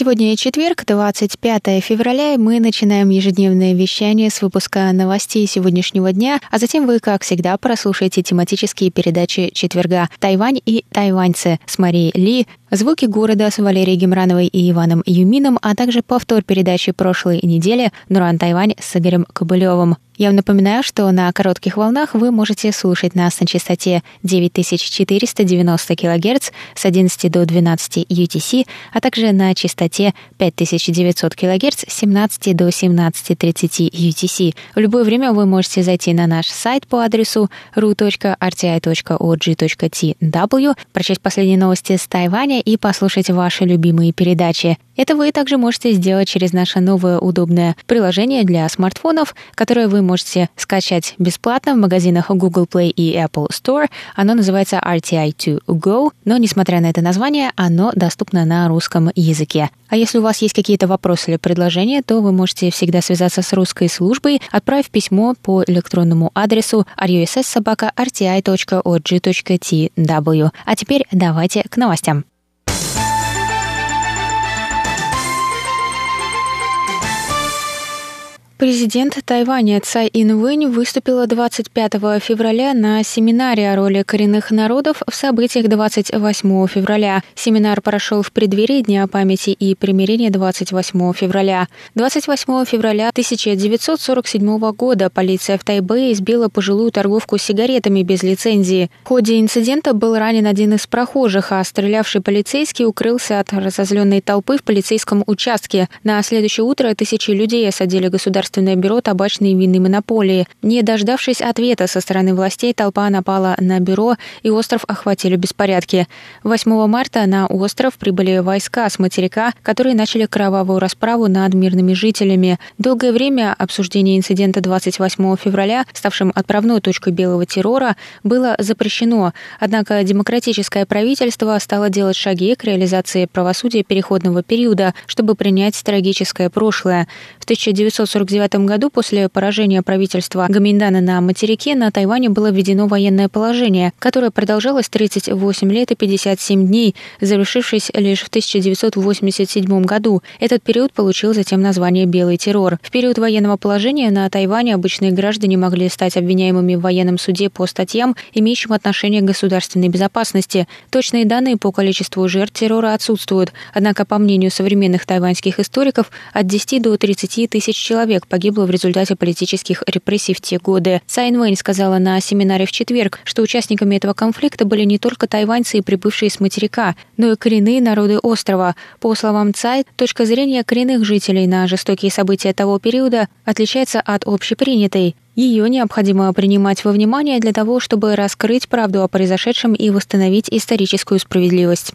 Сегодня четверг, 25 февраля, и мы начинаем ежедневное вещание с выпуска новостей сегодняшнего дня, а затем вы, как всегда, прослушаете тематические передачи четверга «Тайвань и тайваньцы» с Марией Ли, «Звуки города» с Валерией Гемрановой и Иваном Юмином, а также повтор передачи прошлой недели «Нуран Тайвань» с Игорем Кобылевым. Я вам напоминаю, что на коротких волнах вы можете слушать нас на частоте 9490 кГц с 11 до 12 UTC, а также на частоте 5900 кГц с 17 до 17.30 UTC. В любое время вы можете зайти на наш сайт по адресу ru.rti.org.tw, прочесть последние новости с Тайваня и послушать ваши любимые передачи. Это вы также можете сделать через наше новое удобное приложение для смартфонов, которое вы можете скачать бесплатно в магазинах Google Play и Apple Store. Оно называется RTI2 Go, но несмотря на это название, оно доступно на русском языке. А если у вас есть какие-то вопросы или предложения, то вы можете всегда связаться с русской службой, отправив письмо по электронному адресу russsobaka.rti.org.tw. А теперь давайте к новостям. Президент Тайваня Цай Инвэнь выступила 25 февраля на семинаре о роли коренных народов в событиях 28 февраля. Семинар прошел в преддверии Дня памяти и примирения 28 февраля. 28 февраля 1947 года полиция в Тайбэе избила пожилую торговку сигаретами без лицензии. В ходе инцидента был ранен один из прохожих, а стрелявший полицейский укрылся от разозленной толпы в полицейском участке. На следующее утро тысячи людей осадили государственные Государственное бюро табачной и винной монополии. Не дождавшись ответа со стороны властей, толпа напала на бюро, и остров охватили беспорядки. 8 марта на остров прибыли войска с материка, которые начали кровавую расправу над мирными жителями. Долгое время обсуждение инцидента 28 февраля, ставшим отправной точкой белого террора, было запрещено. Однако демократическое правительство стало делать шаги к реализации правосудия переходного периода, чтобы принять трагическое прошлое. В 1949 1949 году после поражения правительства Гаминдана на материке на Тайване было введено военное положение, которое продолжалось 38 лет и 57 дней, завершившись лишь в 1987 году. Этот период получил затем название «Белый террор». В период военного положения на Тайване обычные граждане могли стать обвиняемыми в военном суде по статьям, имеющим отношение к государственной безопасности. Точные данные по количеству жертв террора отсутствуют, однако, по мнению современных тайваньских историков, от 10 до 30 тысяч человек погибло в результате политических репрессий в те годы. Цай Инвэнь сказала на семинаре в четверг, что участниками этого конфликта были не только тайваньцы и прибывшие с материка, но и коренные народы острова. По словам Цай, точка зрения коренных жителей на жестокие события того периода отличается от общепринятой. Ее необходимо принимать во внимание для того, чтобы раскрыть правду о произошедшем и восстановить историческую справедливость.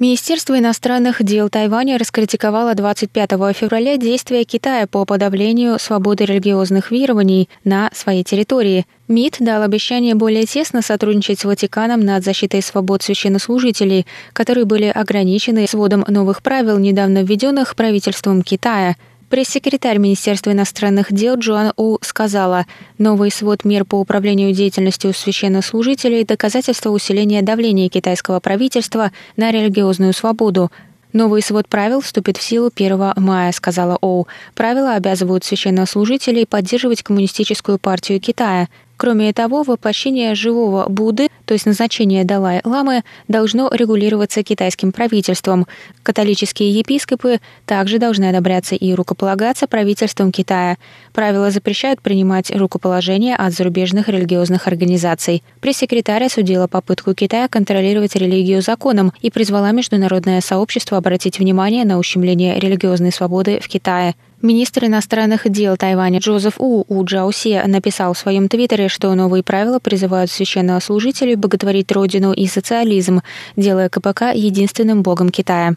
Министерство иностранных дел Тайваня раскритиковало 25 февраля действия Китая по подавлению свободы религиозных верований на своей территории. МИД дал обещание более тесно сотрудничать с Ватиканом над защитой свобод священнослужителей, которые были ограничены сводом новых правил, недавно введенных правительством Китая – Пресс-секретарь Министерства иностранных дел Джоан У сказала, новый свод мер по управлению деятельностью священнослужителей – доказательство усиления давления китайского правительства на религиозную свободу, Новый свод правил вступит в силу 1 мая, сказала Оу. Правила обязывают священнослужителей поддерживать коммунистическую партию Китая. Кроме того, воплощение живого Будды, то есть назначение Далай-ламы, должно регулироваться китайским правительством. Католические епископы также должны одобряться и рукополагаться правительством Китая. Правила запрещают принимать рукоположение от зарубежных религиозных организаций. Пресс-секретарь осудила попытку Китая контролировать религию законом и призвала международное сообщество обратить внимание на ущемление религиозной свободы в Китае. Министр иностранных дел Тайваня Джозеф У У Джаусе написал в своем твиттере, что новые правила призывают священнослужителей боготворить родину и социализм, делая КПК единственным богом Китая.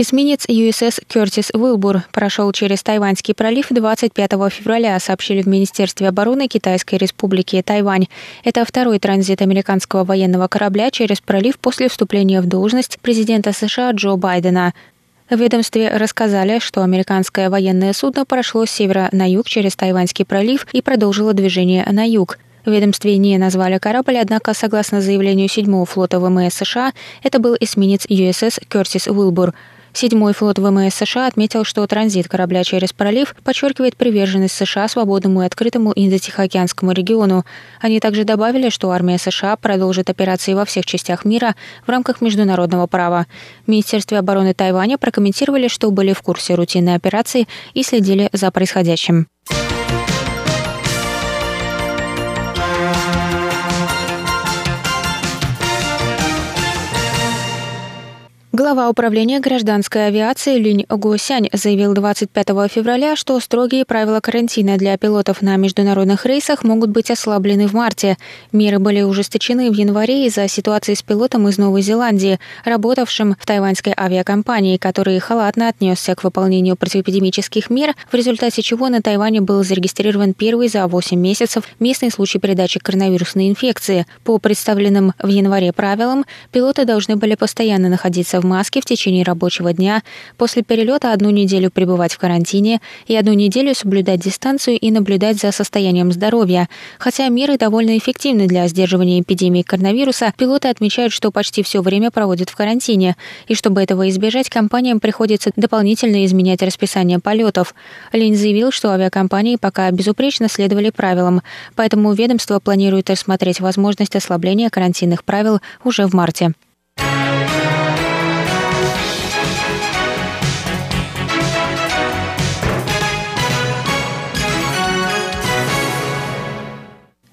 Эсминец USS Кертис Уилбур прошел через Тайваньский пролив 25 февраля, сообщили в Министерстве обороны Китайской Республики Тайвань. Это второй транзит американского военного корабля через пролив после вступления в должность президента США Джо Байдена. В ведомстве рассказали, что американское военное судно прошло с севера на юг через Тайваньский пролив и продолжило движение на юг. В ведомстве не назвали корабль, однако, согласно заявлению 7-го флота ВМС США, это был эсминец USS Кертис Уилбур. Седьмой флот ВМС США отметил, что транзит корабля через пролив подчеркивает приверженность США свободному и открытому Индо-Тихоокеанскому региону. Они также добавили, что армия США продолжит операции во всех частях мира в рамках международного права. В Министерстве обороны Тайваня прокомментировали, что были в курсе рутинной операции и следили за происходящим. Глава управления гражданской авиации Линь Гусянь заявил 25 февраля, что строгие правила карантина для пилотов на международных рейсах могут быть ослаблены в марте. Меры были ужесточены в январе из-за ситуации с пилотом из Новой Зеландии, работавшим в тайваньской авиакомпании, который халатно отнесся к выполнению противоэпидемических мер, в результате чего на Тайване был зарегистрирован первый за 8 месяцев местный случай передачи коронавирусной инфекции. По представленным в январе правилам, пилоты должны были постоянно находиться в маске в течение рабочего дня, после перелета одну неделю пребывать в карантине и одну неделю соблюдать дистанцию и наблюдать за состоянием здоровья. Хотя меры довольно эффективны для сдерживания эпидемии коронавируса, пилоты отмечают, что почти все время проводят в карантине. И чтобы этого избежать, компаниям приходится дополнительно изменять расписание полетов. Линь заявил, что авиакомпании пока безупречно следовали правилам, поэтому ведомство планирует рассмотреть возможность ослабления карантинных правил уже в марте.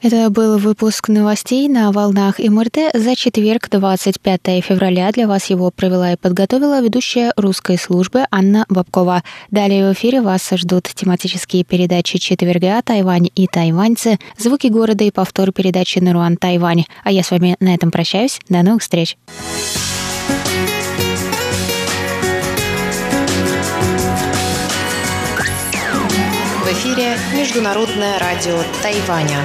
Это был выпуск новостей на волнах МРТ за четверг, 25 февраля. Для вас его провела и подготовила ведущая русской службы Анна Бабкова. Далее в эфире вас ждут тематические передачи четверга «Тайвань и тайваньцы», «Звуки города» и повтор передачи «Наруан Тайвань». А я с вами на этом прощаюсь. До новых встреч! В эфире Международное радио Тайваня.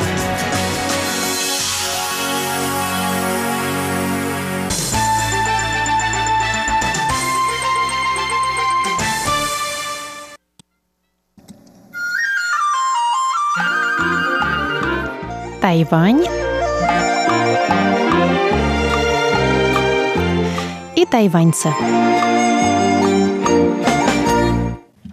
Тайвань и тайваньцы.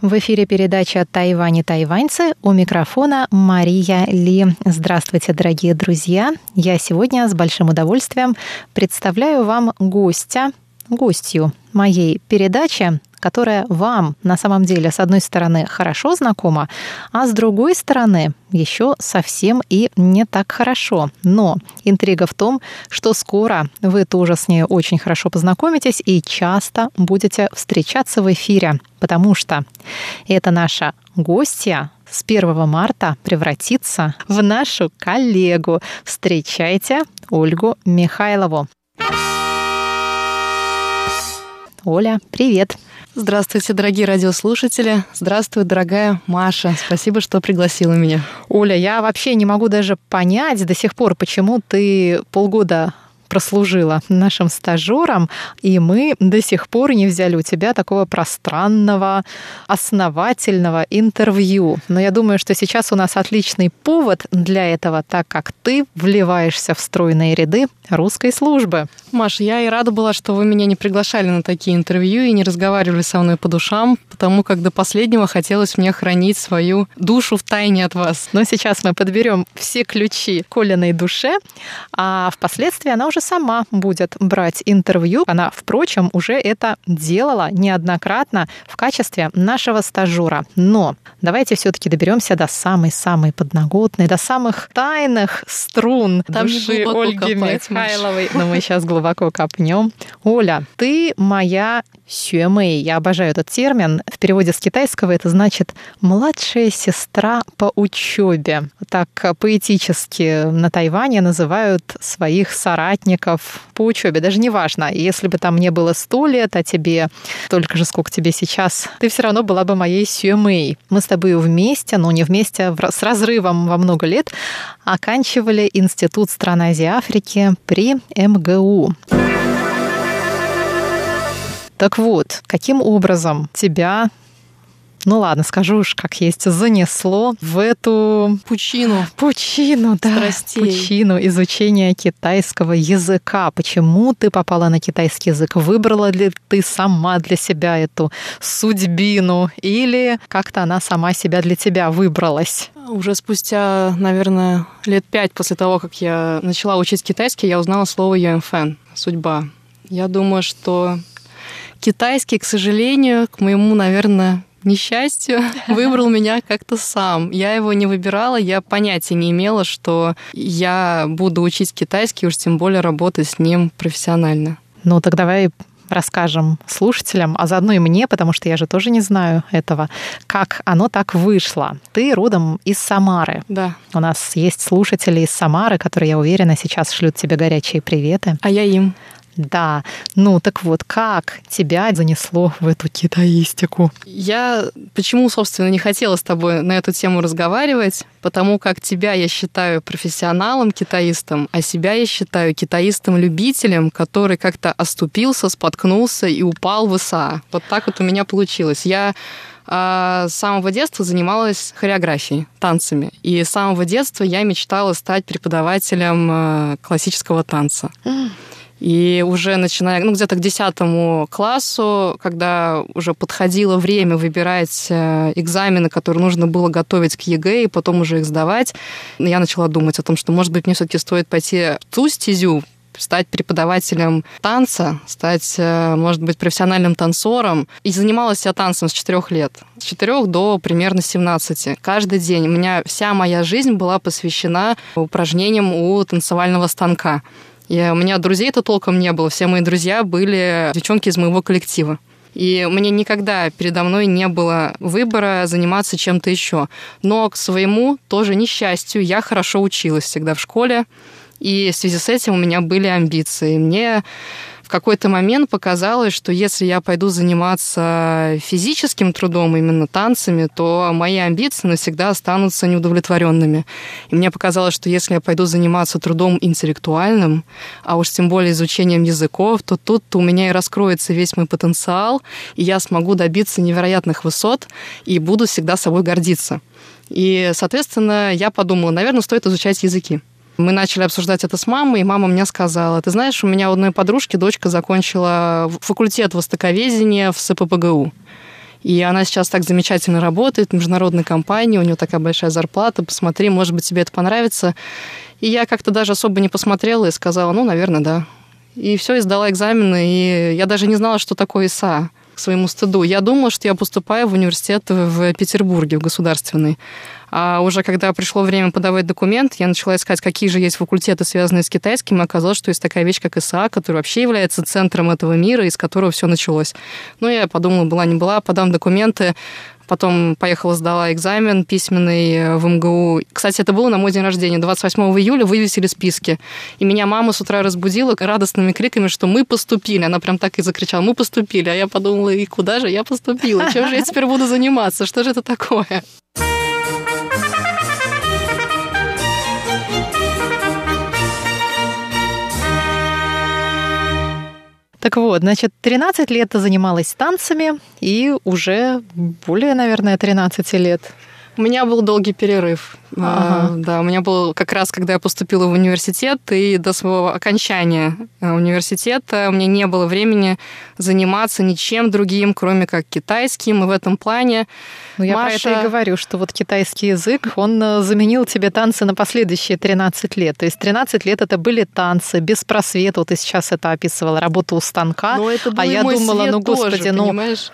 В эфире передача «Тайвань и тайваньцы» у микрофона Мария Ли. Здравствуйте, дорогие друзья! Я сегодня с большим удовольствием представляю вам гостя, гостью моей передачи, которая вам на самом деле, с одной стороны, хорошо знакома, а с другой стороны, еще совсем и не так хорошо. Но интрига в том, что скоро вы тоже с ней очень хорошо познакомитесь и часто будете встречаться в эфире, потому что это наша гостья с 1 марта превратится в нашу коллегу. Встречайте Ольгу Михайлову. Оля, привет! Здравствуйте, дорогие радиослушатели. Здравствуй, дорогая Маша. Спасибо, что пригласила меня. Оля, я вообще не могу даже понять до сих пор, почему ты полгода прослужила нашим стажером, и мы до сих пор не взяли у тебя такого пространного, основательного интервью. Но я думаю, что сейчас у нас отличный повод для этого, так как ты вливаешься в стройные ряды русской службы. Маша, я и рада была, что вы меня не приглашали на такие интервью и не разговаривали со мной по душам, потому как до последнего хотелось мне хранить свою душу в тайне от вас. Но сейчас мы подберем все ключи Колиной душе, а впоследствии она уже тоже сама будет брать интервью. Она, впрочем, уже это делала неоднократно в качестве нашего стажера. Но давайте все-таки доберемся до самой-самой подноготной, до самых тайных струн Там души Ольги копать, Михайловой. Но мы сейчас глубоко копнем. Оля, ты моя сюэмэй. Я обожаю этот термин. В переводе с китайского это значит «младшая сестра по учебе». Так поэтически на Тайване называют своих соратников по учебе. Даже не важно, если бы там мне было сто лет, а тебе столько же, сколько тебе сейчас, ты все равно была бы моей сюэмэй. Мы с тобой вместе, но не вместе, с разрывом во много лет, оканчивали Институт стран Азии и Африки при МГУ. Так вот, каким образом тебя ну ладно, скажу уж как есть, занесло в эту пучину. Пучину, да. Страстей. Пучину изучения китайского языка. Почему ты попала на китайский язык? Выбрала ли ты сама для себя эту судьбину? Или как-то она сама себя для тебя выбралась? Уже спустя, наверное, лет пять после того, как я начала учить китайский, я узнала слово юэнфэн – судьба. Я думаю, что китайский, к сожалению, к моему, наверное, несчастью, выбрал меня как-то сам. Я его не выбирала, я понятия не имела, что я буду учить китайский, уж тем более работать с ним профессионально. Ну, так давай расскажем слушателям, а заодно и мне, потому что я же тоже не знаю этого, как оно так вышло. Ты родом из Самары. Да. У нас есть слушатели из Самары, которые, я уверена, сейчас шлют тебе горячие приветы. А я им. Да. Ну так вот, как тебя занесло в эту китаистику? Я почему, собственно, не хотела с тобой на эту тему разговаривать, потому как тебя я считаю профессионалом, китаистом, а себя я считаю китаистом-любителем, который как-то оступился, споткнулся и упал в ИСА. Вот так вот у меня получилось. Я а, с самого детства занималась хореографией, танцами. И с самого детства я мечтала стать преподавателем э, классического танца. И уже начиная, ну, где-то к десятому классу, когда уже подходило время выбирать э, экзамены, которые нужно было готовить к ЕГЭ и потом уже их сдавать, я начала думать о том, что, может быть, мне все-таки стоит пойти в ту стезю, стать преподавателем танца, стать, э, может быть, профессиональным танцором. И занималась я танцем с четырех лет. С четырех до примерно 17. Каждый день. У меня вся моя жизнь была посвящена упражнениям у танцевального станка. И у меня друзей-то толком не было. Все мои друзья были девчонки из моего коллектива. И меня никогда передо мной не было выбора заниматься чем-то еще. Но к своему тоже несчастью я хорошо училась всегда в школе. И в связи с этим у меня были амбиции. Мне в какой-то момент показалось, что если я пойду заниматься физическим трудом, именно танцами, то мои амбиции навсегда останутся неудовлетворенными. И мне показалось, что если я пойду заниматься трудом интеллектуальным, а уж тем более изучением языков, то тут у меня и раскроется весь мой потенциал, и я смогу добиться невероятных высот и буду всегда собой гордиться. И, соответственно, я подумала, наверное, стоит изучать языки. Мы начали обсуждать это с мамой, и мама мне сказала, ты знаешь, у меня у одной подружки дочка закончила факультет востоковедения в СППГУ. И она сейчас так замечательно работает в международной компании, у нее такая большая зарплата, посмотри, может быть, тебе это понравится. И я как-то даже особо не посмотрела и сказала, ну, наверное, да. И все, и сдала экзамены, и я даже не знала, что такое ИСА к своему стыду. Я думала, что я поступаю в университет в Петербурге, в государственный. А уже когда пришло время подавать документ, я начала искать, какие же есть факультеты, связанные с китайским, и оказалось, что есть такая вещь, как ИСА, который вообще является центром этого мира, из которого все началось. Ну, я подумала, была не была, подам документы, Потом поехала, сдала экзамен письменный в МГУ. Кстати, это было на мой день рождения. 28 июля вывесили списки. И меня мама с утра разбудила радостными криками, что мы поступили. Она прям так и закричала, мы поступили. А я подумала, и куда же я поступила? Чем же я теперь буду заниматься? Что же это такое? Так вот, значит, 13 лет ты занималась танцами, и уже более, наверное, 13 лет У меня был долгий перерыв. Ага. Да, у меня был как раз, когда я поступила в университет, и до своего окончания э, университета у меня не было времени заниматься ничем другим, кроме как китайским. И в этом плане ну, я Маша... про это и говорю, что вот китайский язык, он э, заменил тебе танцы на последующие 13 лет. То есть 13 лет это были танцы без просвета. Вот ты сейчас это описывала, работа у станка. Но это был а я думала, ну, господи, тоже, ну... Понимаешь?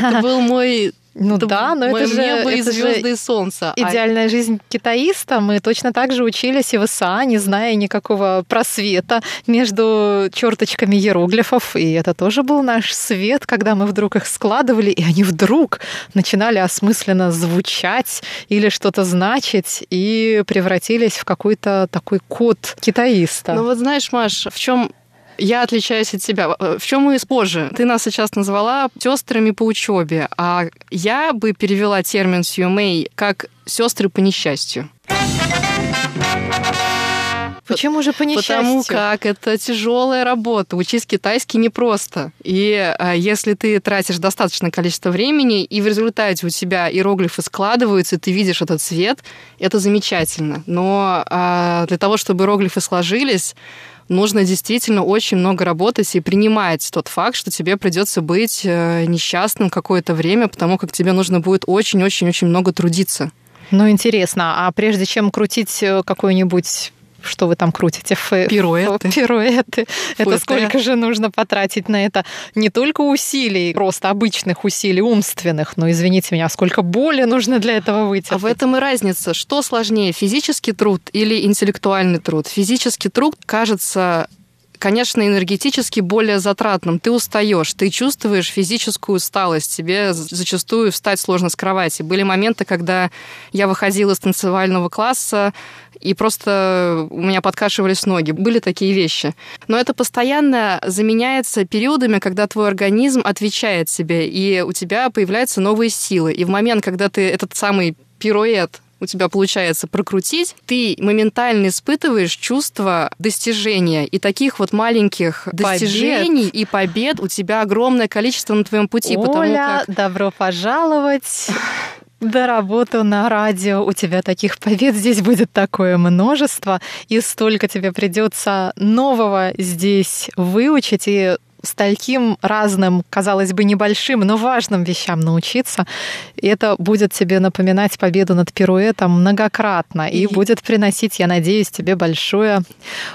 Это был мой ну это да, но это же, небо это и звезды и солнце. Идеальная а... жизнь китаиста. Мы точно так же учились и в ИСА, не зная никакого просвета между черточками иероглифов. И это тоже был наш свет, когда мы вдруг их складывали, и они вдруг начинали осмысленно звучать или что-то значить и превратились в какой-то такой код китаиста. Ну вот знаешь, Маш, в чем я отличаюсь от тебя. Э, в чем мы позже? Ты нас сейчас назвала сестрами по учебе, а я бы перевела термин CMA как сестры по несчастью. Почему же по несчастью? Потому как это тяжелая работа. Учить китайский непросто. И а, если ты тратишь достаточное количество времени, и в результате у тебя иероглифы складываются, и ты видишь этот цвет, это замечательно. Но а, для того, чтобы иероглифы сложились, нужно действительно очень много работать и принимать тот факт, что тебе придется быть э, несчастным какое-то время, потому как тебе нужно будет очень-очень-очень много трудиться. Ну, интересно, а прежде чем крутить э, какой-нибудь что вы там крутите? Ф... Пируэты. Пируэты. Это сколько же нужно потратить на это не только усилий, просто обычных усилий умственных, но, извините меня, сколько боли нужно для этого выйти. А в этом и разница. Что сложнее, физический труд или интеллектуальный труд? Физический труд кажется конечно, энергетически более затратным. Ты устаешь, ты чувствуешь физическую усталость, тебе зачастую встать сложно с кровати. Были моменты, когда я выходила из танцевального класса, и просто у меня подкашивались ноги. Были такие вещи. Но это постоянно заменяется периодами, когда твой организм отвечает себе, и у тебя появляются новые силы. И в момент, когда ты этот самый пируэт у тебя получается прокрутить, ты моментально испытываешь чувство достижения. И таких вот маленьких побед. достижений и побед у тебя огромное количество на твоем пути. Оля, потому как... добро пожаловать. Да, работу на радио, у тебя таких побед здесь будет такое множество, и столько тебе придется нового здесь выучить, и стольким разным, казалось бы, небольшим, но важным вещам научиться. И это будет тебе напоминать победу над пируэтом многократно и, и будет приносить, я надеюсь, тебе большое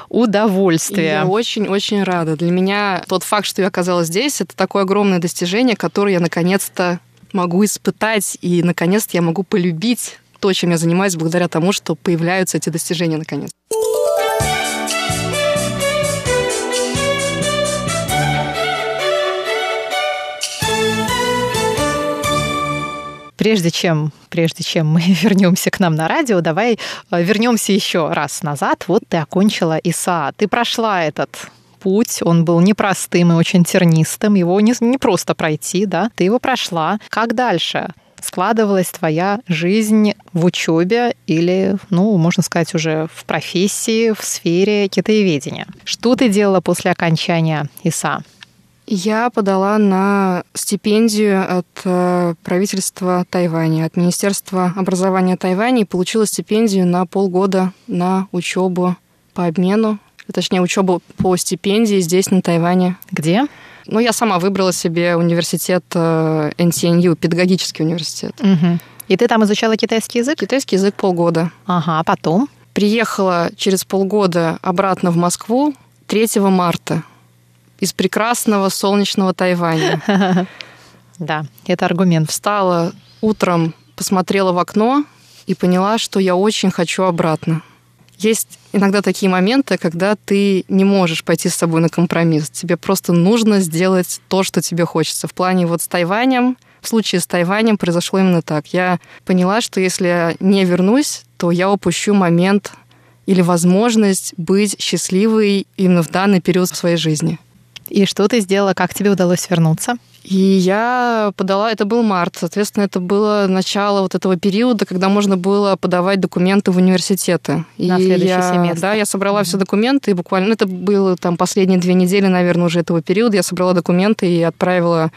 удовольствие. Я очень-очень рада. Для меня тот факт, что я оказалась здесь, это такое огромное достижение, которое я наконец-то могу испытать, и наконец-то я могу полюбить то, чем я занимаюсь, благодаря тому, что появляются эти достижения наконец. прежде чем, прежде чем мы вернемся к нам на радио, давай э, вернемся еще раз назад. Вот ты окончила ИСА, ты прошла этот путь, он был непростым и очень тернистым, его не, не просто пройти, да, ты его прошла. Как дальше? складывалась твоя жизнь в учебе или, ну, можно сказать, уже в профессии, в сфере китаеведения. Что ты делала после окончания ИСА? Я подала на стипендию от э, правительства Тайваня, от Министерства образования Тайваня и получила стипендию на полгода на учебу по обмену, точнее, учебу по стипендии здесь, на Тайване. Где? Ну, я сама выбрала себе университет NTNU, э, педагогический университет. Угу. И ты там изучала китайский язык? Китайский язык полгода. Ага, а потом? Приехала через полгода обратно в Москву 3 марта из прекрасного солнечного Тайваня. Да, это аргумент. Встала утром, посмотрела в окно и поняла, что я очень хочу обратно. Есть иногда такие моменты, когда ты не можешь пойти с собой на компромисс. Тебе просто нужно сделать то, что тебе хочется. В плане вот с Тайванем, в случае с Тайванем произошло именно так. Я поняла, что если я не вернусь, то я упущу момент или возможность быть счастливой именно в данный период в своей жизни. И что ты сделала? Как тебе удалось вернуться? И я подала, это был март, соответственно, это было начало вот этого периода, когда можно было подавать документы в университеты. На и следующий я, семестр. Да, я собрала mm-hmm. все документы, и буквально, ну, это было там последние две недели, наверное, уже этого периода, я собрала документы и отправила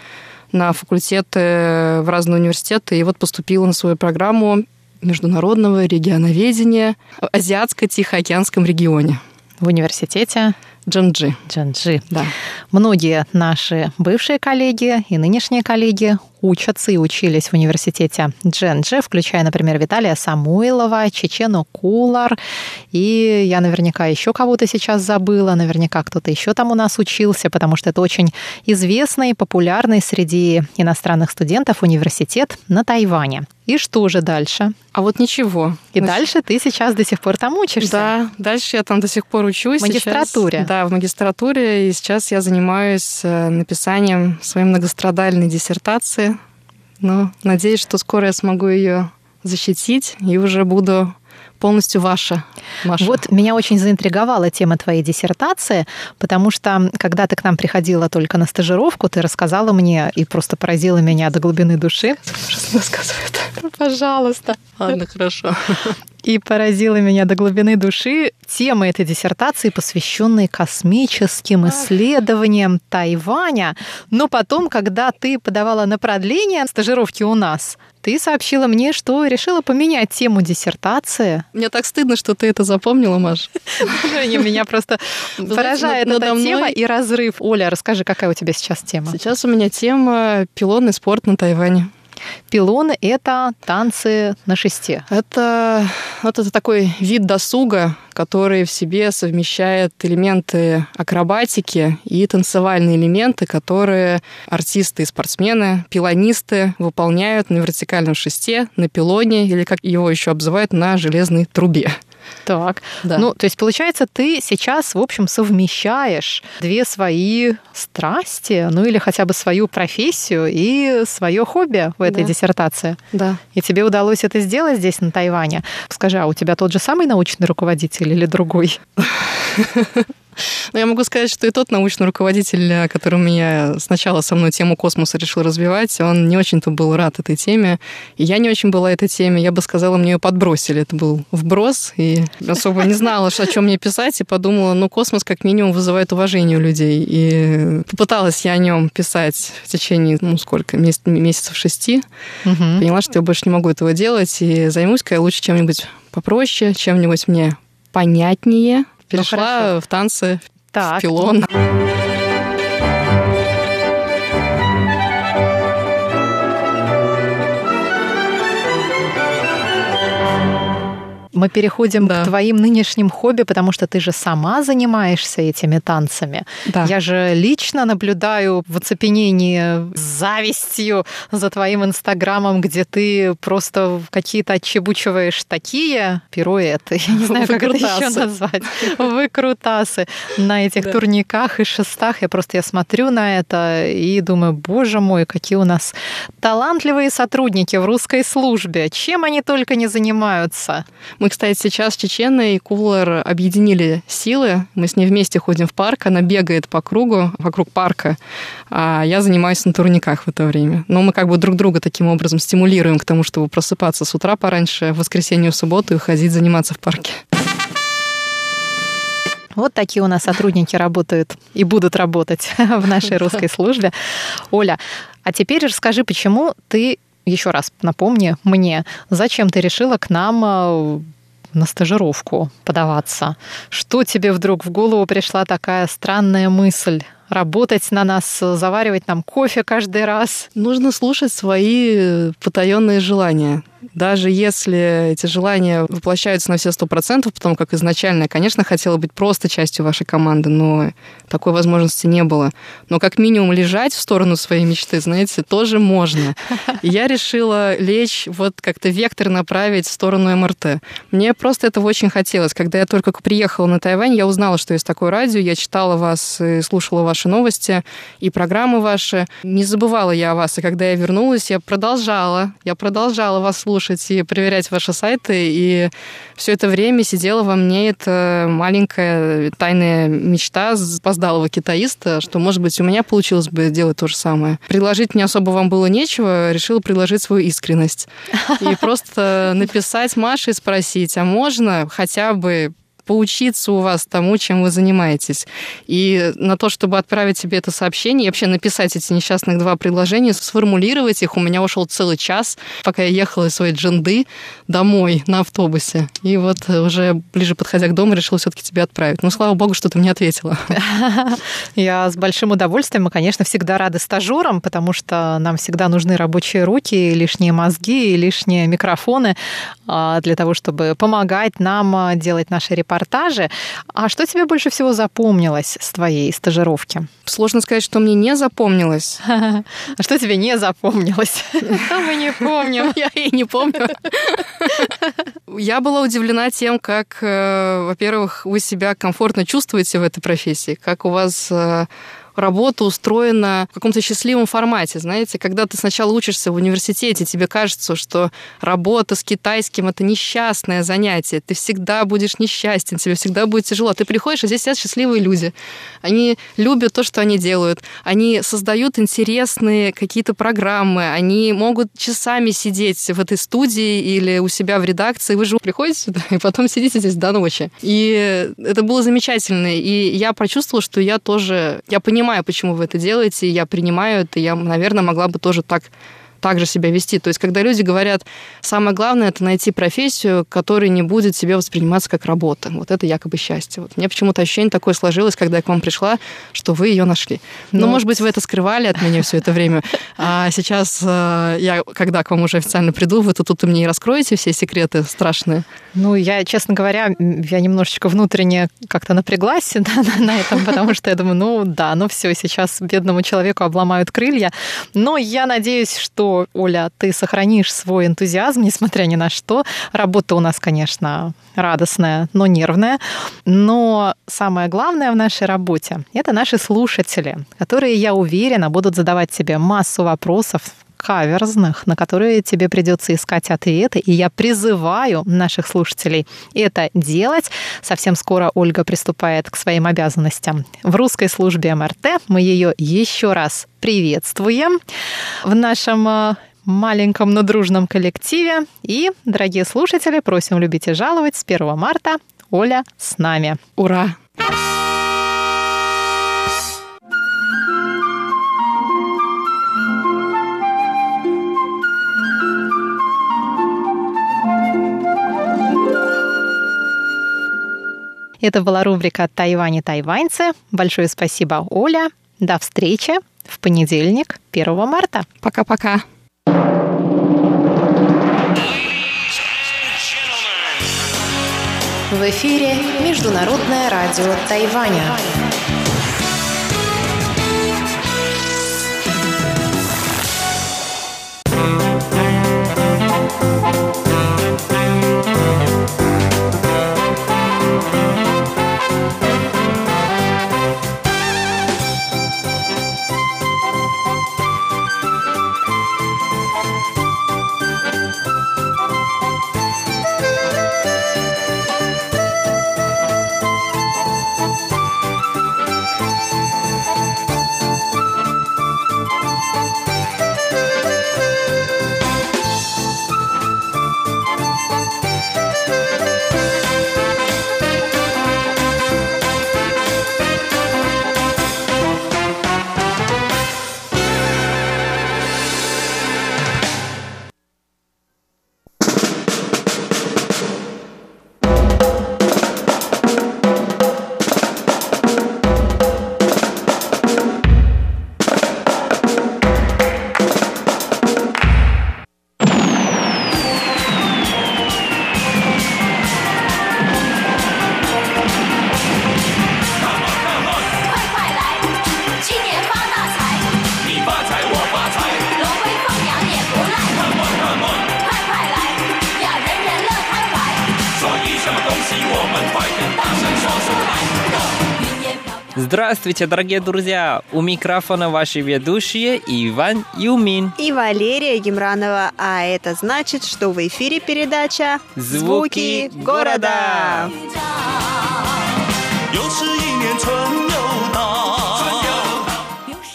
на факультеты в разные университеты, и вот поступила на свою программу международного регионоведения в Азиатско-Тихоокеанском регионе. В университете Джанджи. Джанджи. Да. Многие наши бывшие коллеги и нынешние коллеги учатся и учились в университете Дженджи, включая, например, Виталия Самуилова, Чечену Кулар, и я наверняка еще кого-то сейчас забыла, наверняка кто-то еще там у нас учился, потому что это очень известный, популярный среди иностранных студентов университет на Тайване. И что же дальше? А вот ничего. И Значит, дальше ты сейчас до сих пор там учишься? Да, дальше я там до сих пор учусь. В магистратуре? Сейчас, да, в магистратуре. И сейчас я занимаюсь э, написанием своей многострадальной диссертации. Но надеюсь, что скоро я смогу ее защитить и уже буду полностью ваша, Маша. Вот меня очень заинтриговала тема твоей диссертации, потому что, когда ты к нам приходила только на стажировку, ты рассказала мне и просто поразила меня до глубины души. Рассказывает? Пожалуйста. Ладно, хорошо. И поразила меня до глубины души тема этой диссертации, посвященной космическим исследованиям Тайваня. Но потом, когда ты подавала на продление стажировки у нас, ты сообщила мне, что решила поменять тему диссертации. Мне так стыдно, что ты это запомнила, Маш. Меня просто поражает эта тема и разрыв. Оля, расскажи, какая у тебя сейчас тема? Сейчас у меня тема пилотный спорт на Тайване. Пилоны — это танцы на шесте. Это, вот это такой вид досуга, который в себе совмещает элементы акробатики и танцевальные элементы, которые артисты и спортсмены, пилонисты выполняют на вертикальном шесте, на пилоне или, как его еще обзывают, на железной трубе. Так. Да. Ну, то есть, получается, ты сейчас, в общем, совмещаешь две свои страсти, ну или хотя бы свою профессию и свое хобби в этой да. диссертации. Да. И тебе удалось это сделать здесь, на Тайване. Скажи, а у тебя тот же самый научный руководитель или другой? Но я могу сказать, что и тот научный руководитель, который у меня сначала со мной тему космоса решил развивать, он не очень-то был рад этой теме. И я не очень была этой теме. Я бы сказала, мне ее подбросили. Это был вброс. И особо не знала, о чем мне писать. И подумала, ну, космос как минимум вызывает уважение у людей. И попыталась я о нем писать в течение, ну, сколько, месяцев шести. Угу. Поняла, что я больше не могу этого делать. И займусь-ка я лучше чем-нибудь попроще, чем-нибудь мне понятнее, Перешла ну, в танцы, так. в пилон. Мы переходим да. к твоим нынешним хобби, потому что ты же сама занимаешься этими танцами. Да. Я же лично наблюдаю в оцепенении с завистью за твоим инстаграмом, где ты просто какие-то отчебучиваешь такие пируэты. Я не знаю, как это еще назвать. Выкрутасы на этих да. турниках и шестах. Я просто я смотрю на это и думаю, боже мой, какие у нас талантливые сотрудники в русской службе. Чем они только не занимаются. Мы кстати, сейчас Чечена и Кулар объединили силы. Мы с ней вместе ходим в парк. Она бегает по кругу, вокруг парка. А я занимаюсь на турниках в это время. Но мы как бы друг друга таким образом стимулируем к тому, чтобы просыпаться с утра пораньше, в воскресенье, в субботу и ходить заниматься в парке. Вот такие у нас сотрудники работают и будут работать в нашей русской службе. Оля, а теперь расскажи, почему ты еще раз напомни мне, зачем ты решила к нам э, на стажировку подаваться? Что тебе вдруг в голову пришла такая странная мысль? работать на нас, заваривать нам кофе каждый раз. Нужно слушать свои потаенные желания даже если эти желания воплощаются на все сто процентов, потому как изначально, конечно, хотела быть просто частью вашей команды, но такой возможности не было. Но как минимум лежать в сторону своей мечты, знаете, тоже можно. И я решила лечь, вот как-то вектор направить в сторону МРТ. Мне просто этого очень хотелось. Когда я только приехала на Тайвань, я узнала, что есть такое радио, я читала вас слушала ваши новости и программы ваши. Не забывала я о вас, и когда я вернулась, я продолжала, я продолжала вас слушать слушать и проверять ваши сайты. И все это время сидела во мне эта маленькая тайная мечта запоздалого китаиста, что, может быть, у меня получилось бы делать то же самое. Предложить мне особо вам было нечего, решила предложить свою искренность. И просто написать Маше и спросить, а можно хотя бы поучиться у вас тому, чем вы занимаетесь. И на то, чтобы отправить себе это сообщение и вообще написать эти несчастных два предложения, сформулировать их, у меня ушел целый час, пока я ехала из своей дженды домой на автобусе. И вот уже ближе подходя к дому, решила все-таки тебе отправить. Ну, слава богу, что ты мне ответила. Я с большим удовольствием. Мы, конечно, всегда рады стажерам, потому что нам всегда нужны рабочие руки, лишние мозги лишние микрофоны а, для того, чтобы помогать нам а, делать наши репортажи. А что тебе больше всего запомнилось с твоей стажировки? Сложно сказать, что мне не запомнилось. А что тебе не запомнилось? Мы не помним, я и не помню. Я была удивлена тем, как, э, во-первых, вы себя комфортно чувствуете в этой профессии, как у вас э, работа устроена в каком-то счастливом формате, знаете, когда ты сначала учишься в университете, тебе кажется, что работа с китайским — это несчастное занятие, ты всегда будешь несчастен, тебе всегда будет тяжело. Ты приходишь, а здесь сидят счастливые люди. Они любят то, что они делают. Они создают интересные какие-то программы, они могут часами сидеть в этой студии или у себя в редакции. Вы же приходите сюда и потом сидите здесь до ночи. И это было замечательно. И я почувствовала, что я тоже... Я понимаю, понимаю, почему вы это делаете, я принимаю это, я, наверное, могла бы тоже так также себя вести. То есть, когда люди говорят, самое главное это найти профессию, которая не будет себе восприниматься как работа. Вот это якобы счастье. Вот. Мне почему-то ощущение такое сложилось, когда я к вам пришла, что вы ее нашли. Ну, ну может быть, вы это скрывали от меня все это время. А сейчас э, я, когда к вам уже официально приду, вы тут, мне и раскроете все секреты страшные. Ну, я, честно говоря, я немножечко внутренне как-то напряглась да, на, на этом, потому что я думаю, ну да, ну все, сейчас бедному человеку обломают крылья. Но я надеюсь, что Оля, ты сохранишь свой энтузиазм, несмотря ни на что. Работа у нас, конечно, радостная, но нервная. Но самое главное в нашей работе — это наши слушатели, которые, я уверена, будут задавать тебе массу вопросов, каверзных, на которые тебе придется искать ответы. И я призываю наших слушателей это делать. Совсем скоро Ольга приступает к своим обязанностям в русской службе МРТ. Мы ее еще раз приветствуем в нашем э, маленьком, но дружном коллективе. И, дорогие слушатели, просим любить и жаловать с 1 марта. Оля с нами. Ура! Это была рубрика «Тайвань и тайваньцы». Большое спасибо, Оля. До встречи в понедельник, 1 марта. Пока-пока. В эфире Международное радио Тайваня. Здравствуйте, дорогие друзья! У микрофона ваши ведущие Иван Юмин и Валерия Гемранова. А это значит, что в эфире передача «Звуки, Звуки города».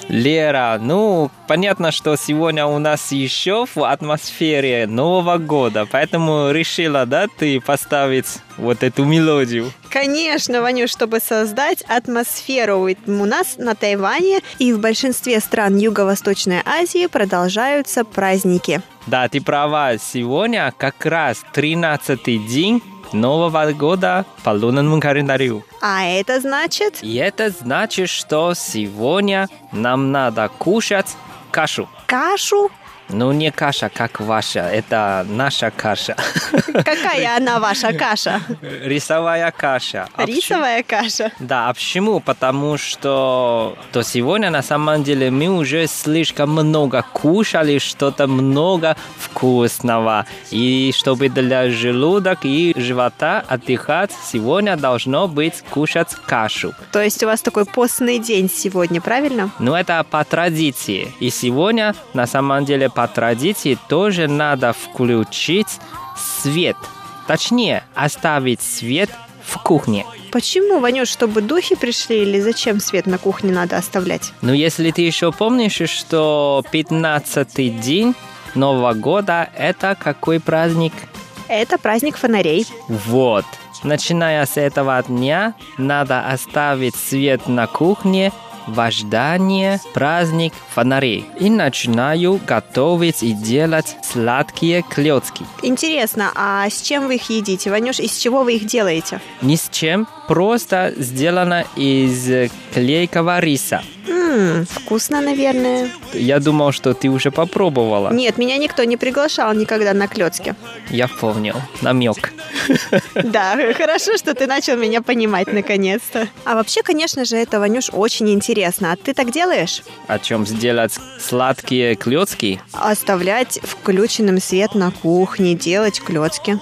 Лера, ну, понятно, что сегодня у нас еще в атмосфере Нового года, поэтому решила, да, ты поставить вот эту мелодию. Конечно, Ванюш, чтобы создать атмосферу у нас на Тайване и в большинстве стран Юго-Восточной Азии продолжаются праздники. Да, ты права. Сегодня как раз 13-й день Нового года по лунному календарю. А это значит? И это значит, что сегодня нам надо кушать кашу. Кашу? Ну, не каша, как ваша, это наша каша. Какая она ваша каша? Рисовая каша. А Рисовая каша? Да, а почему? Потому что то сегодня на самом деле мы уже слишком много кушали, что-то много вкусного. И чтобы для желудок и живота отдыхать, сегодня должно быть кушать кашу. То есть у вас такой постный день сегодня, правильно? Ну, это по традиции. И сегодня, на самом деле, по традиции тоже надо включить свет. Точнее, оставить свет в кухне. Почему, Ванюш, чтобы духи пришли или зачем свет на кухне надо оставлять? Ну, если ты еще помнишь, что 15-й день Нового года – это какой праздник? Это праздник фонарей. Вот. Начиная с этого дня надо оставить свет на кухне в ожидании праздник фонарей. И начинаю готовить и делать сладкие клетки. Интересно, а с чем вы их едите, Ванюш? Из чего вы их делаете? Ни с чем, просто сделано из клейкого риса. Ммм, вкусно, наверное. Я думал, что ты уже попробовала. Нет, меня никто не приглашал никогда на клетки. Я понял. Намек. Да, хорошо, что ты начал меня понимать наконец-то. А вообще, конечно же, это, Ванюш, очень интересно. А ты так делаешь? О чем сделать сладкие клетки? Оставлять включенным свет на кухне, делать клетки.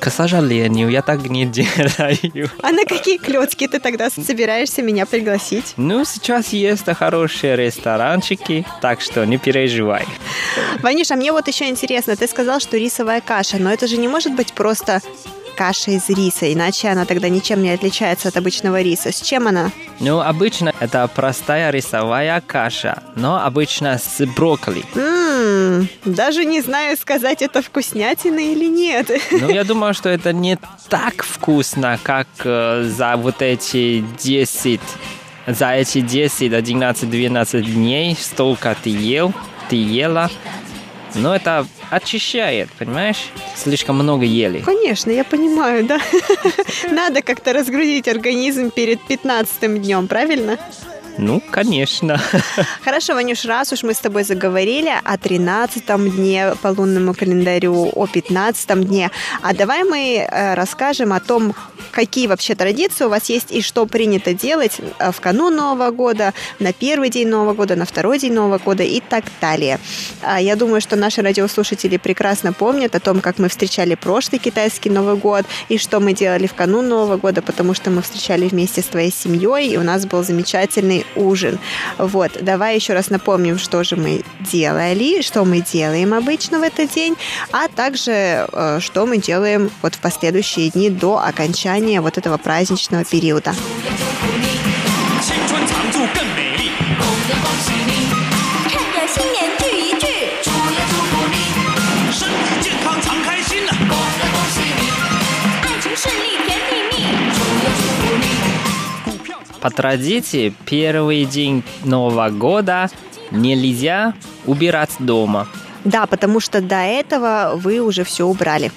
К сожалению, я так не делаю. А на какие клетки ты тогда собираешься меня пригласить? Ну, сейчас есть хорошие ресторанчики, так что не переживай. Ванюш, а мне вот еще интересно, ты сказал, что рисовая каша, но это же не может быть просто каша из риса, иначе она тогда ничем не отличается от обычного риса. С чем она? Ну, обычно это простая рисовая каша, но обычно с брокколи. Ммм, даже не знаю, сказать, это вкуснятина или нет. Ну, я думаю, что это не так вкусно, как э, за вот эти 10, за эти 10, 11, 12 дней столько ты ел, ты ела. Но это очищает, понимаешь? Слишком много ели. Конечно, я понимаю, да. Надо как-то разгрузить организм перед 15 днем, правильно? Ну, конечно. Хорошо, Ванюш, раз уж мы с тобой заговорили о 13 дне по лунному календарю, о 15 дне, а давай мы э, расскажем о том, какие вообще традиции у вас есть и что принято делать э, в канун Нового года, на первый день Нового года, на второй день Нового года и так далее. А Я думаю, что наши радиослушатели прекрасно помнят о том, как мы встречали прошлый китайский Новый год и что мы делали в канун Нового года, потому что мы встречали вместе с твоей семьей, и у нас был замечательный ужин. Вот, давай еще раз напомним, что же мы делали, что мы делаем обычно в этот день, а также э, что мы делаем вот в последующие дни до окончания вот этого праздничного периода. 你。По традиции, первый день Нового года нельзя убирать дома. Да, потому что до этого вы уже все убрали.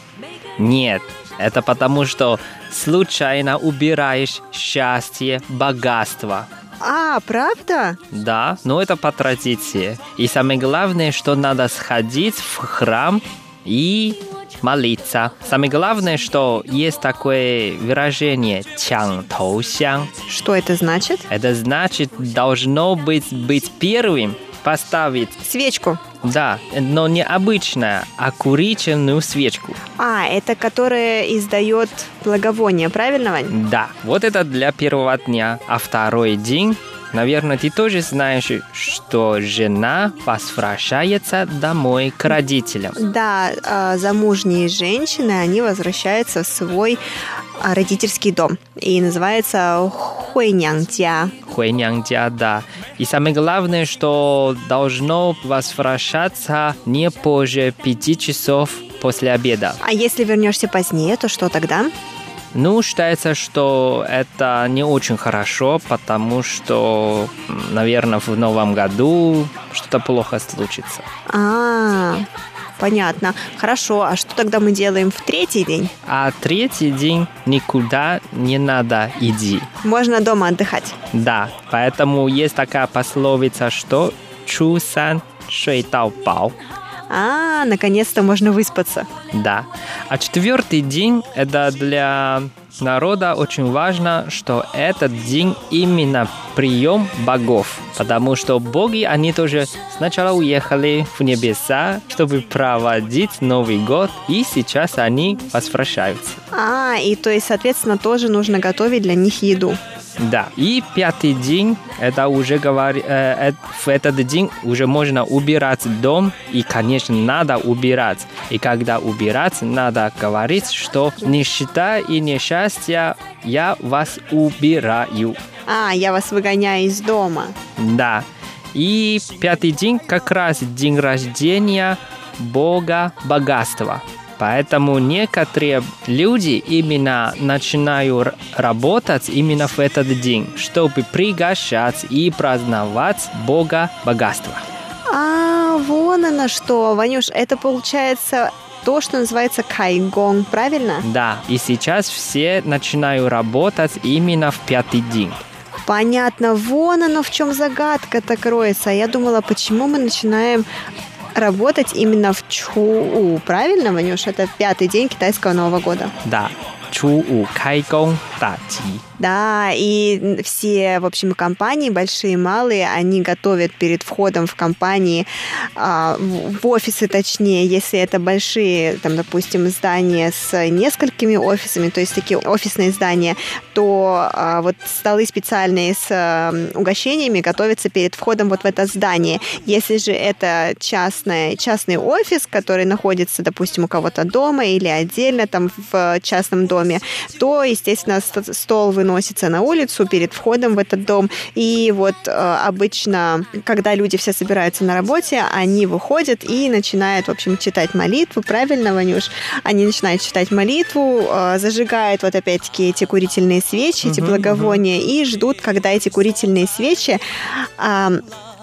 Нет, это потому что случайно убираешь счастье, богатство. А, правда? Да, но это по традиции. И самое главное, что надо сходить в храм и молиться. Самое главное, что есть такое выражение «чang тоусян». Что это значит? Это значит, должно быть быть первым поставить, Свечку. да, но не обычная, а курительную свечку. А, это которая издает благовоние, правильно, Вань? Да, вот это для первого дня. А второй день, наверное, ты тоже знаешь, что жена возвращается домой к родителям. Да, а, замужние женщины, они возвращаются в свой а, родительский дом. И называется Хуйнянгтя. Хуэнянгдя, да. И самое главное, что должно возвращаться не позже пяти часов после обеда. А если вернешься позднее, то что тогда? Ну, считается, что это не очень хорошо, потому что, наверное, в новом году что-то плохо случится. А, понятно. Хорошо, а что тогда мы делаем в третий день? А третий день никуда не надо идти. Можно дома отдыхать. Да, поэтому есть такая пословица, что «чу сан шуй тау пау». А, наконец-то можно выспаться. Да. А четвертый день – это для народа очень важно, что этот день именно прием богов. Потому что боги, они тоже сначала уехали в небеса, чтобы проводить Новый год, и сейчас они возвращаются. А, и то есть, соответственно, тоже нужно готовить для них еду. Да. И пятый день, это уже говори, э, э, в этот день уже можно убирать дом, и, конечно, надо убирать. И когда убирать, надо говорить, что нищета и несчастье я вас убираю. А, я вас выгоняю из дома. Да. И пятый день как раз день рождения Бога богатства. Поэтому некоторые люди именно начинают работать именно в этот день, чтобы пригощать и праздновать Бога богатства. А, вон оно что, Ванюш, это получается то, что называется кайгон, правильно? Да, и сейчас все начинают работать именно в пятый день. Понятно, вон оно в чем загадка-то кроется. Я думала, почему мы начинаем работать именно в Чхуу, правильно, Ванюш? Это пятый день китайского Нового года. Да, 初五开工大吉。 Да, и все, в общем, компании, большие и малые, они готовят перед входом в компании, а, в в офисы точнее, если это большие, там, допустим, здания с несколькими офисами, то есть такие офисные здания, то а, вот столы специальные с а, угощениями готовятся перед входом вот в это здание. Если же это частное, частный офис, который находится, допустим, у кого-то дома или отдельно там в частном доме, то, естественно, ст- стол выносится на улицу перед входом в этот дом. И вот э, обычно, когда люди все собираются на работе, они выходят и начинают, в общем, читать молитву. Правильно, Ванюш? Они начинают читать молитву, э, зажигают вот опять-таки эти курительные свечи, эти благовония, и ждут, когда эти курительные свечи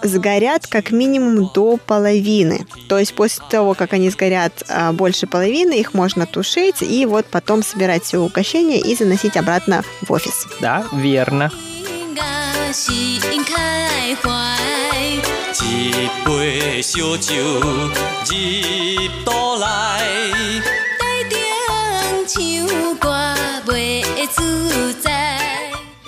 сгорят как минимум до половины. То есть после того, как они сгорят а, больше половины, их можно тушить и вот потом собирать все угощения и заносить обратно в офис. Да, верно. 我是因开怀，一杯烧酒入肚内。台顶唱歌袂自在。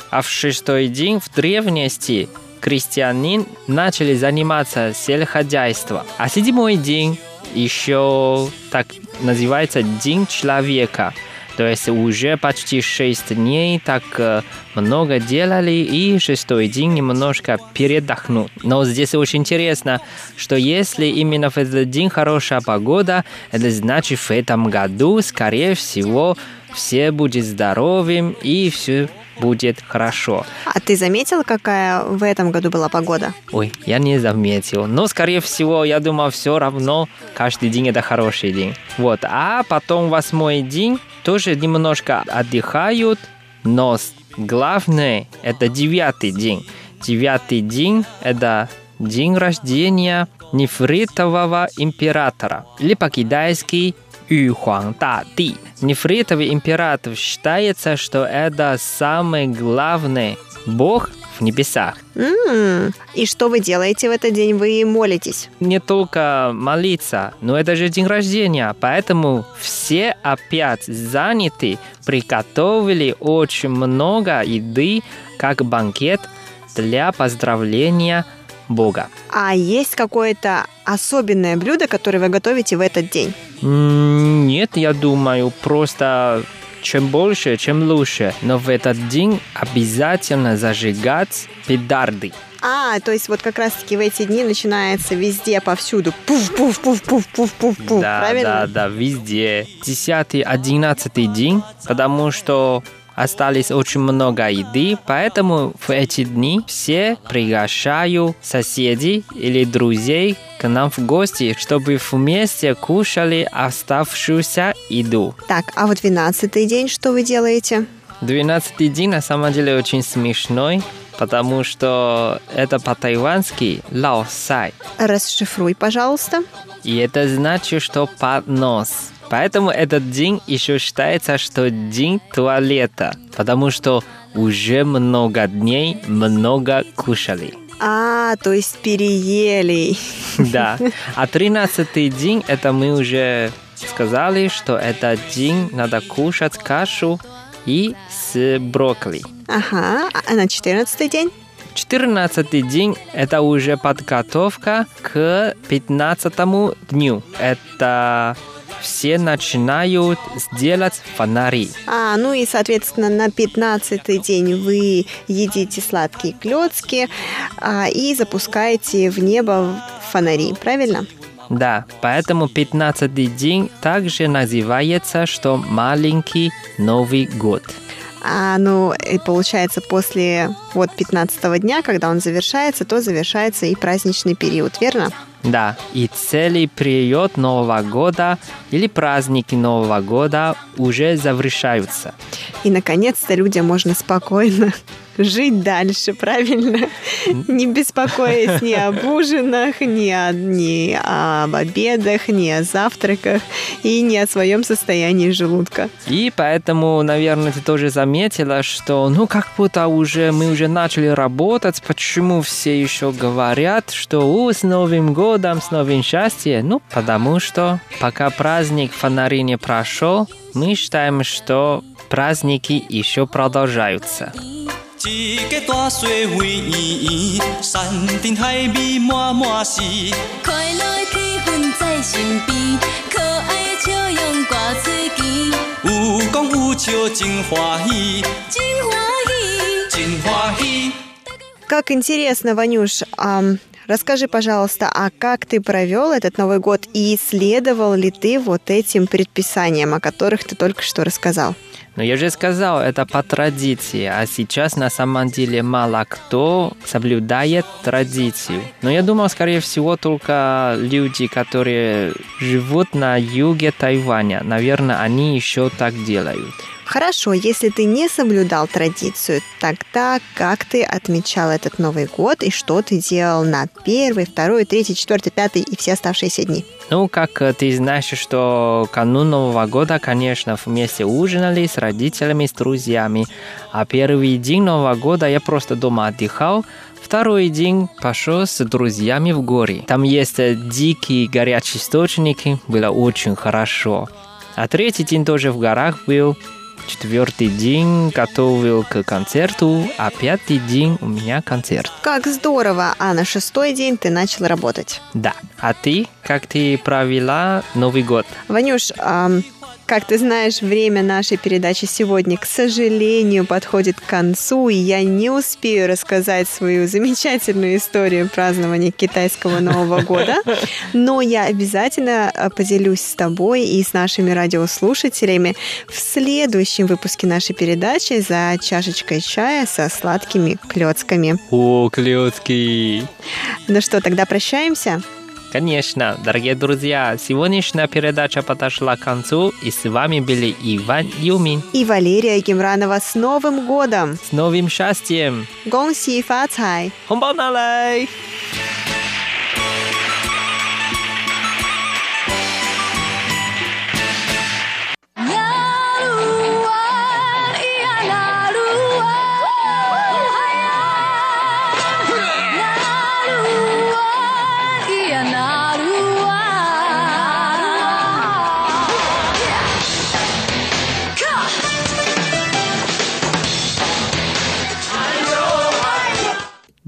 А в шестой день в древности крестьянин начали заниматься сельскохозяйством. А седьмой день еще так называется День человека. То есть уже почти шесть дней так э, много делали, и шестой день немножко передохнут. Но здесь очень интересно, что если именно в этот день хорошая погода, это значит в этом году, скорее всего, все будет здоровым и все будет хорошо. А ты заметил, какая в этом году была погода? Ой, я не заметил. Но, скорее всего, я думаю, все равно каждый день это хороший день. Вот. А потом восьмой день тоже немножко отдыхают, но главное это девятый день. Девятый день это день рождения нефритового императора. Или по-китайски Ю Хуан Ди. Нефритовый император считается, что это самый главный бог в небесах. М, И что вы делаете в этот день? Вы молитесь. не только молиться, но это же день рождения, поэтому все опять заняты, приготовили очень много еды, как банкет для поздравления Бога. А есть какое-то особенное блюдо, которое вы готовите в этот день? Нет, я думаю, просто чем больше, чем лучше. Но в этот день обязательно зажигать педарды. А, то есть вот как раз-таки в эти дни начинается везде, повсюду. Пуф-пуф-пуф-пуф-пуф-пуф. Да, Правильно? да, да, везде. 10 11 день, потому что осталось очень много еды, поэтому в эти дни все приглашаю соседей или друзей к нам в гости, чтобы вместе кушали оставшуюся еду. Так, а вот 12 день что вы делаете? Двенадцатый день на самом деле очень смешной, потому что это по-тайвански лао сай. Расшифруй, пожалуйста. И это значит, что поднос. Поэтому этот день еще считается, что день туалета, потому что уже много дней много кушали. А, то есть переели. Да. А тринадцатый день, это мы уже сказали, что этот день надо кушать кашу и с брокколи. Ага, а на 14 день? 14 день – это уже подготовка к 15 дню. Это все начинают сделать фонари. А, ну и, соответственно, на 15 день вы едите сладкие клетки а, и запускаете в небо фонари, правильно? Да, поэтому 15 день также называется, что маленький Новый год. А, ну, и получается, после вот 15 дня, когда он завершается, то завершается и праздничный период, верно? Да, и целый период Нового года или праздники Нового года уже завершаются. И, наконец-то, людям можно спокойно жить дальше, правильно? Не беспокоясь ни об ужинах, ни, о, ни об обедах, ни о завтраках и ни о своем состоянии желудка. И поэтому, наверное, ты тоже заметила, что ну как будто уже мы уже начали работать, почему все еще говорят, что «О, с Новым годом, с новым счастьем? Ну, потому что пока праздник фонари не прошел, мы считаем, что праздники еще продолжаются. 一个大水围圆圆，山珍海味满满是。快乐的气氛在身边，可爱的笑容挂嘴边，有讲有笑真欢喜，真欢喜。真欢喜。Как интересно, Ванюш, ам, расскажи, пожалуйста, а как ты провел этот Новый год и следовал ли ты вот этим предписаниям, о которых ты только что рассказал? Но я же сказал, это по традиции, а сейчас на самом деле мало кто соблюдает традицию. Но я думал, скорее всего, только люди, которые живут на юге Тайваня, наверное, они еще так делают. Хорошо, если ты не соблюдал традицию, тогда как ты отмечал этот Новый год и что ты делал на первый, второй, третий, четвертый, пятый и все оставшиеся дни? Ну, как э, ты знаешь, что канун Нового года, конечно, вместе ужинали с родителями, с друзьями. А первый день Нового года я просто дома отдыхал. Второй день пошел с друзьями в горы. Там есть э, дикие горячие источники, было очень хорошо. А третий день тоже в горах был. Четвертый день готовил к концерту, а пятый день у меня концерт. Как здорово! А на шестой день ты начал работать. Да. А ты? Как ты провела Новый год? Ванюш, ам, как ты знаешь, время нашей передачи сегодня, к сожалению, подходит к концу, и я не успею рассказать свою замечательную историю празднования китайского Нового года, но я обязательно а, поделюсь с тобой и с нашими радиослушателями в следующем выпуске нашей передачи за чашечкой чая со сладкими клетками. О, клетки! Ну что, тогда прощаемся? Конечно, дорогие друзья, сегодняшняя передача подошла к концу, и с вами были Иван Юмин. И Валерия Гемранова с Новым годом! С новым счастьем! Гонси фа цай! 红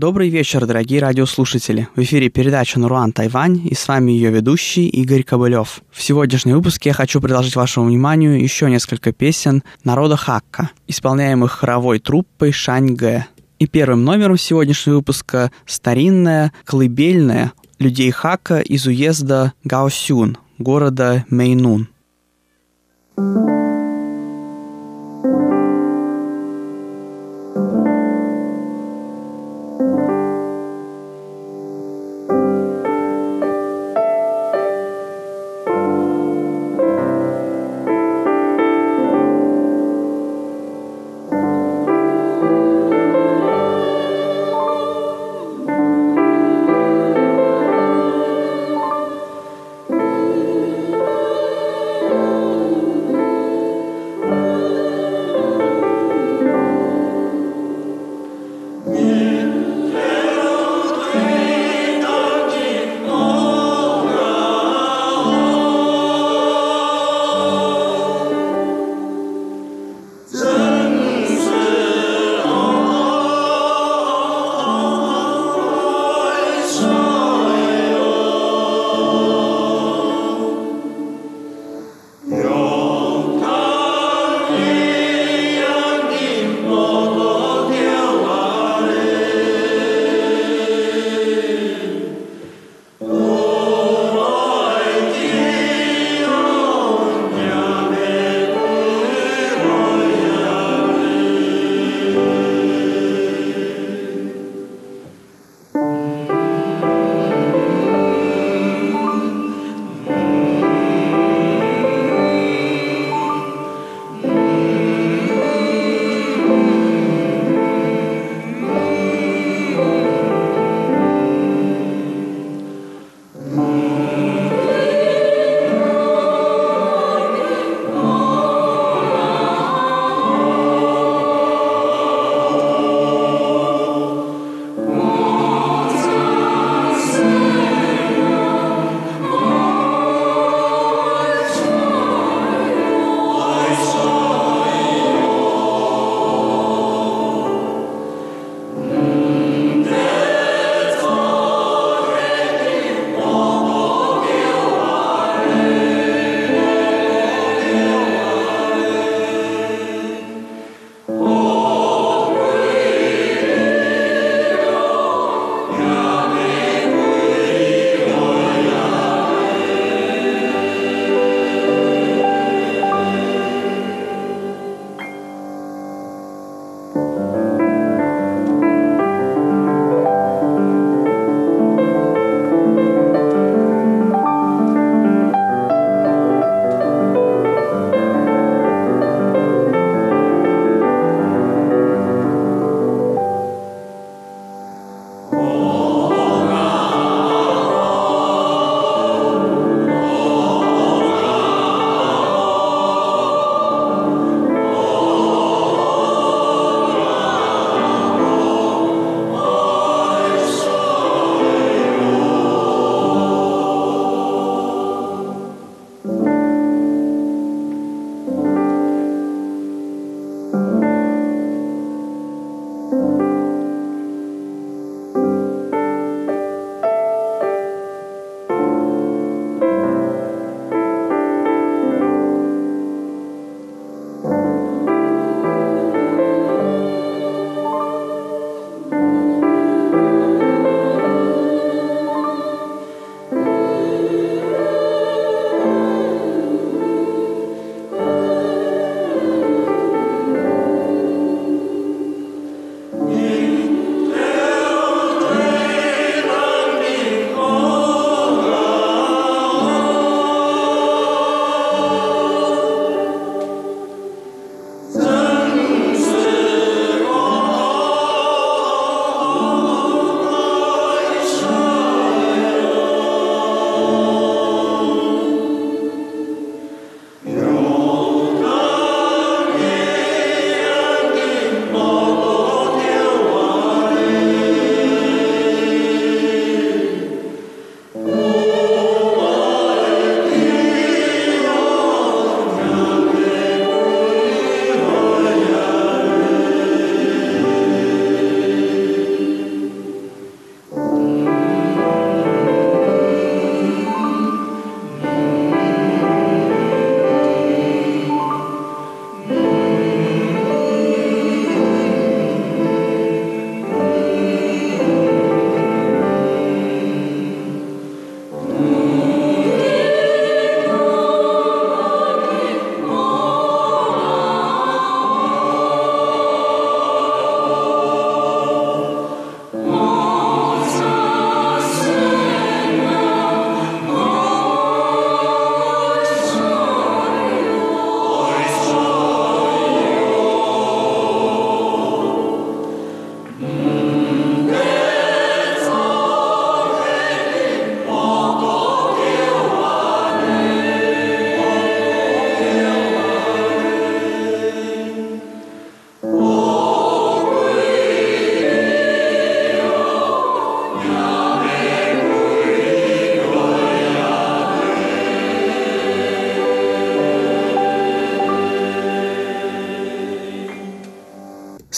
Добрый вечер, дорогие радиослушатели. В эфире передача «Нуруан Тайвань» и с вами ее ведущий Игорь Кобылев. В сегодняшнем выпуске я хочу предложить вашему вниманию еще несколько песен народа Хакка, исполняемых хоровой труппой Шань Гэ. И первым номером сегодняшнего выпуска старинная, колыбельная людей Хакка из уезда Гаосюн, города Мэйнун.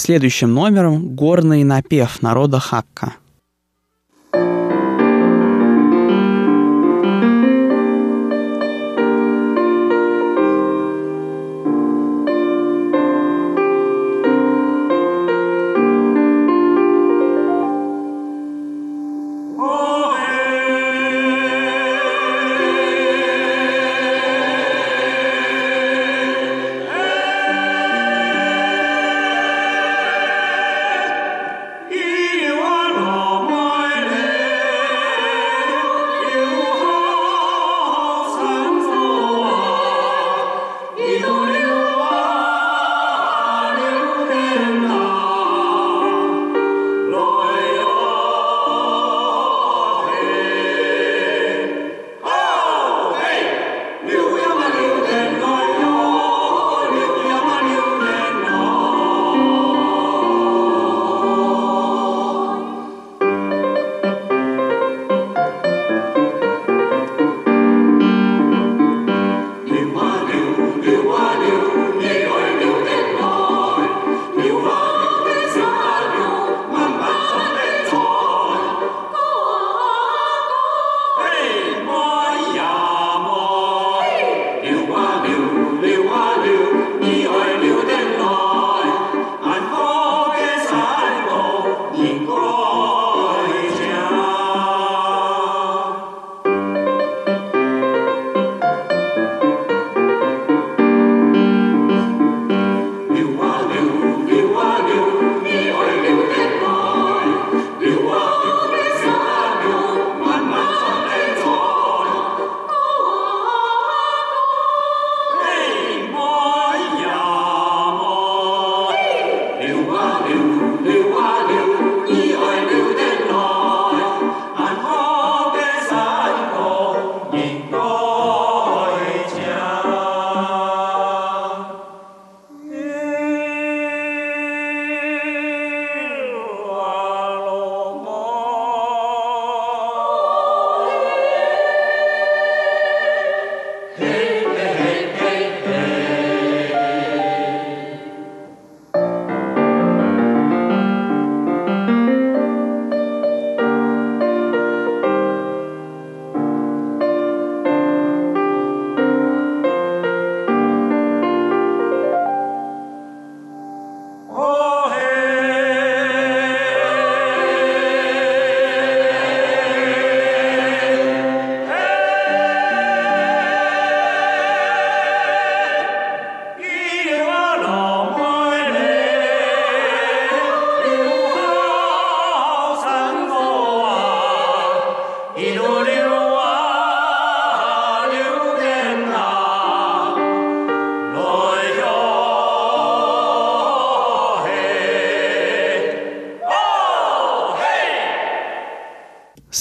Следующим номером горный напев народа Хакка.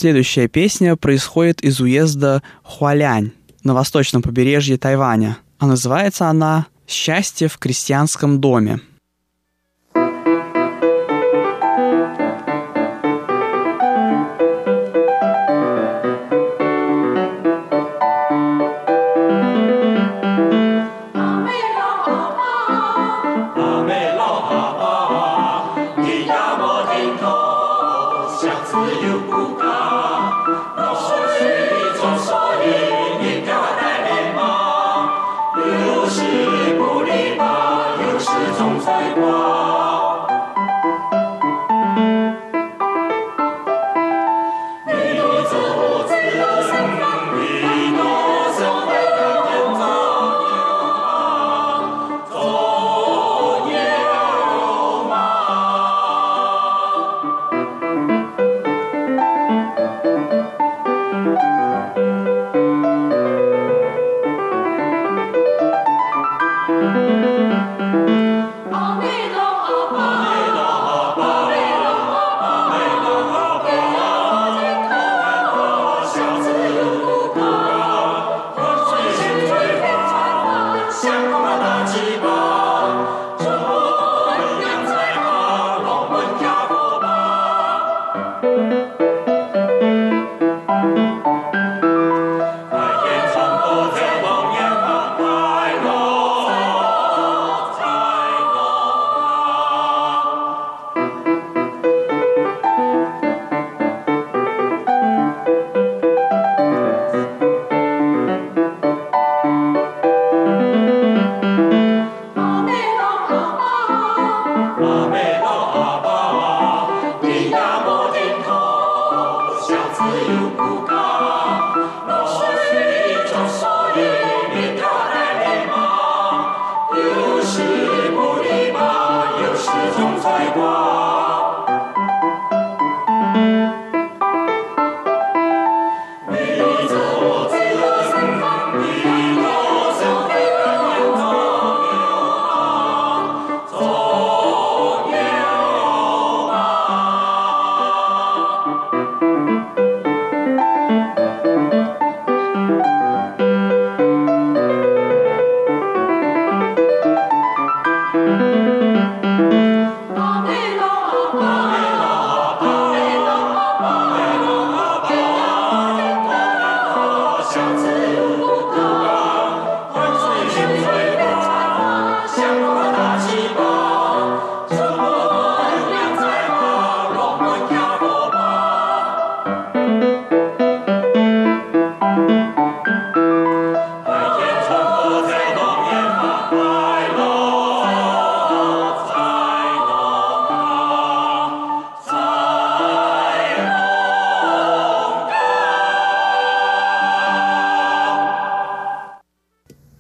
Следующая песня происходит из уезда Хуалянь на восточном побережье Тайваня, а называется она «Счастье в крестьянском доме».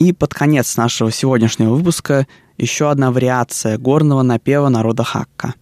И под конец нашего сегодняшнего выпуска еще одна вариация горного напева народа Хакка.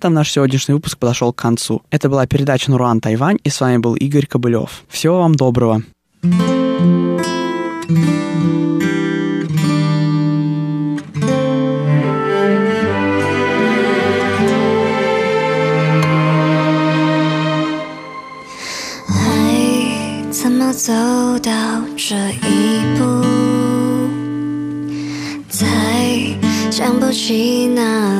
этом наш сегодняшний выпуск подошел к концу. Это была передача Нуруан Тайвань, и с вами был Игорь Кобылев. Всего вам доброго.爱怎么走到这一步？才想不起哪